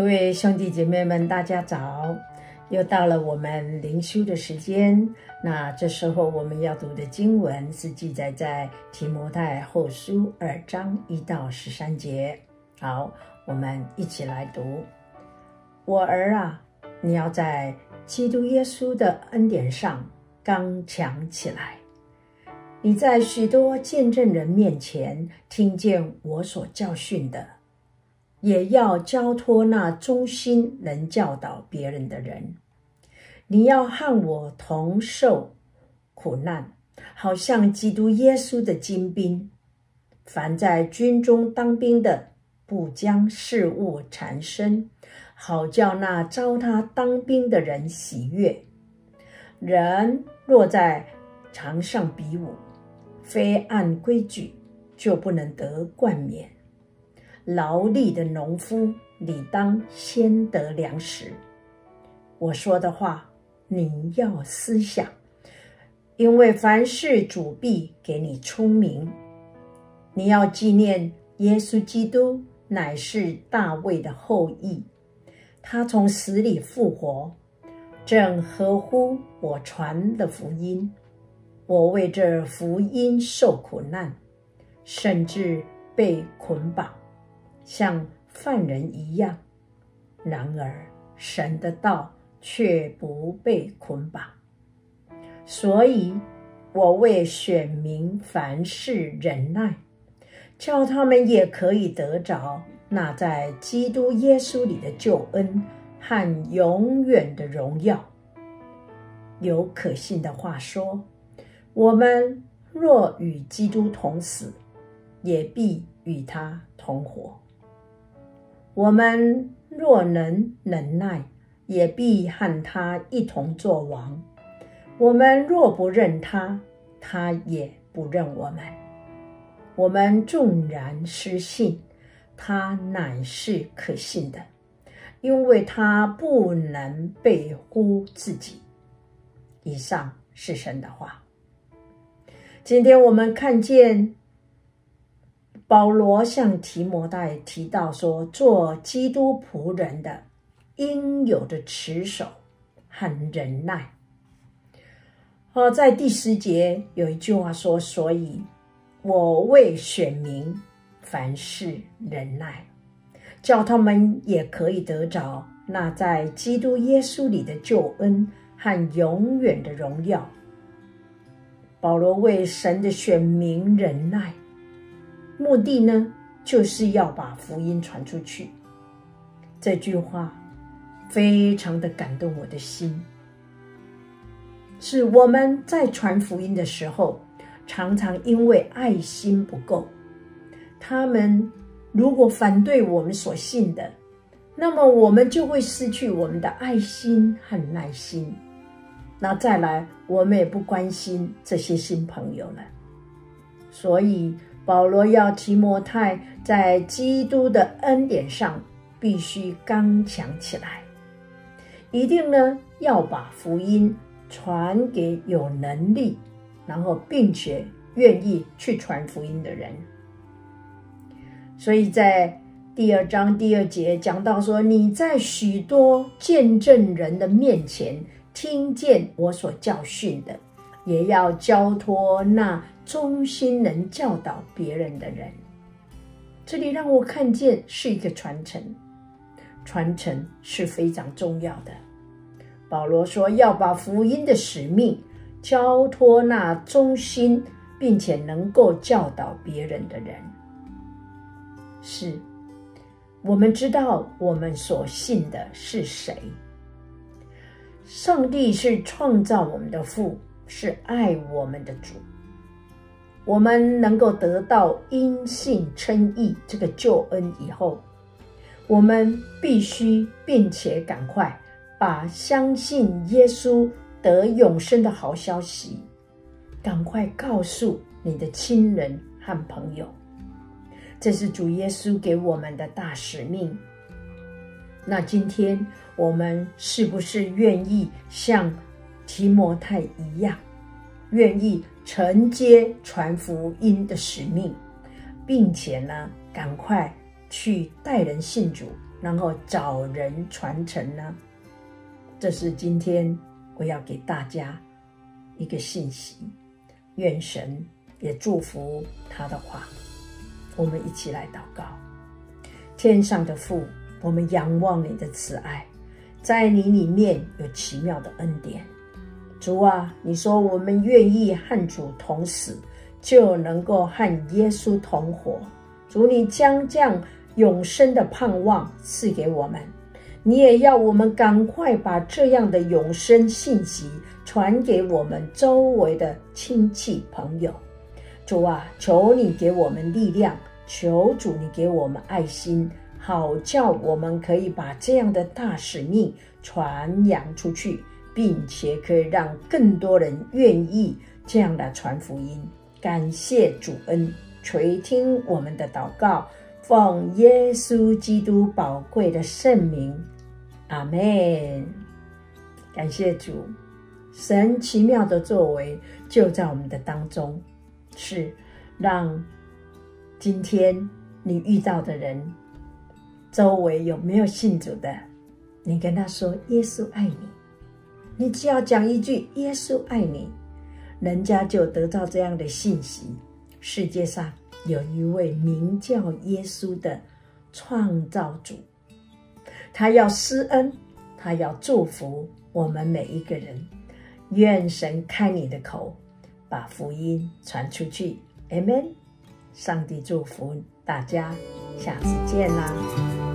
各位兄弟姐妹们，大家早！又到了我们灵修的时间。那这时候我们要读的经文是记载在提摩太后书二章一到十三节。好，我们一起来读。我儿啊，你要在基督耶稣的恩典上刚强起来。你在许多见证人面前听见我所教训的。也要交托那忠心能教导别人的人。你要和我同受苦难，好像基督耶稣的精兵。凡在军中当兵的，不将事物缠身，好叫那招他当兵的人喜悦。人若在场上比武，非按规矩，就不能得冠冕。劳力的农夫理当先得粮食。我说的话，你要思想，因为凡事主必给你聪明。你要纪念耶稣基督乃是大卫的后裔，他从死里复活，正合乎我传的福音。我为这福音受苦难，甚至被捆绑。像犯人一样，然而神的道却不被捆绑，所以我为选民凡事忍耐，叫他们也可以得着那在基督耶稣里的救恩和永远的荣耀。有可信的话说：我们若与基督同死，也必与他同活。我们若能忍耐，也必和他一同作王。我们若不认他，他也不认我们。我们纵然失信，他乃是可信的，因为他不能背乎自己。以上是神的话。今天我们看见。保罗向提摩太提到说：“做基督仆人的应有的持守和忍耐。”好，在第十节有一句话说：“所以我为选民凡事忍耐，叫他们也可以得着那在基督耶稣里的救恩和永远的荣耀。”保罗为神的选民忍耐。目的呢，就是要把福音传出去。这句话非常的感动我的心。是我们在传福音的时候，常常因为爱心不够，他们如果反对我们所信的，那么我们就会失去我们的爱心和耐心。那再来，我们也不关心这些新朋友了。所以。保罗要提摩太在基督的恩典上必须刚强起来，一定呢要把福音传给有能力，然后并且愿意去传福音的人。所以在第二章第二节讲到说：“你在许多见证人的面前听见我所教训的，也要交托那。”忠心能教导别人的人，这里让我看见是一个传承，传承是非常重要的。保罗说要把福音的使命交托那忠心并且能够教导别人的人。是，我们知道我们所信的是谁。上帝是创造我们的父，是爱我们的主。我们能够得到因信称义这个救恩以后，我们必须并且赶快把相信耶稣得永生的好消息，赶快告诉你的亲人和朋友。这是主耶稣给我们的大使命。那今天我们是不是愿意像提摩太一样，愿意？承接传福音的使命，并且呢，赶快去带人信主，然后找人传承呢？这是今天我要给大家一个信息，愿神也祝福他的话。我们一起来祷告：天上的父，我们仰望你的慈爱，在你里面有奇妙的恩典。主啊，你说我们愿意和主同死，就能够和耶稣同活。主，你将这样永生的盼望赐给我们，你也要我们赶快把这样的永生信息传给我们周围的亲戚朋友。主啊，求你给我们力量，求主你给我们爱心，好叫我们可以把这样的大使命传扬出去。并且可以让更多人愿意这样来传福音。感谢主恩垂听我们的祷告，奉耶稣基督宝贵的圣名，阿门。感谢主，神奇妙的作为就在我们的当中，是让今天你遇到的人，周围有没有信主的，你跟他说耶稣爱你。你只要讲一句“耶稣爱你”，人家就得到这样的信息。世界上有一位名叫耶稣的创造主，他要施恩，他要祝福我们每一个人。愿神开你的口，把福音传出去。Amen。上帝祝福大家，下次见啦。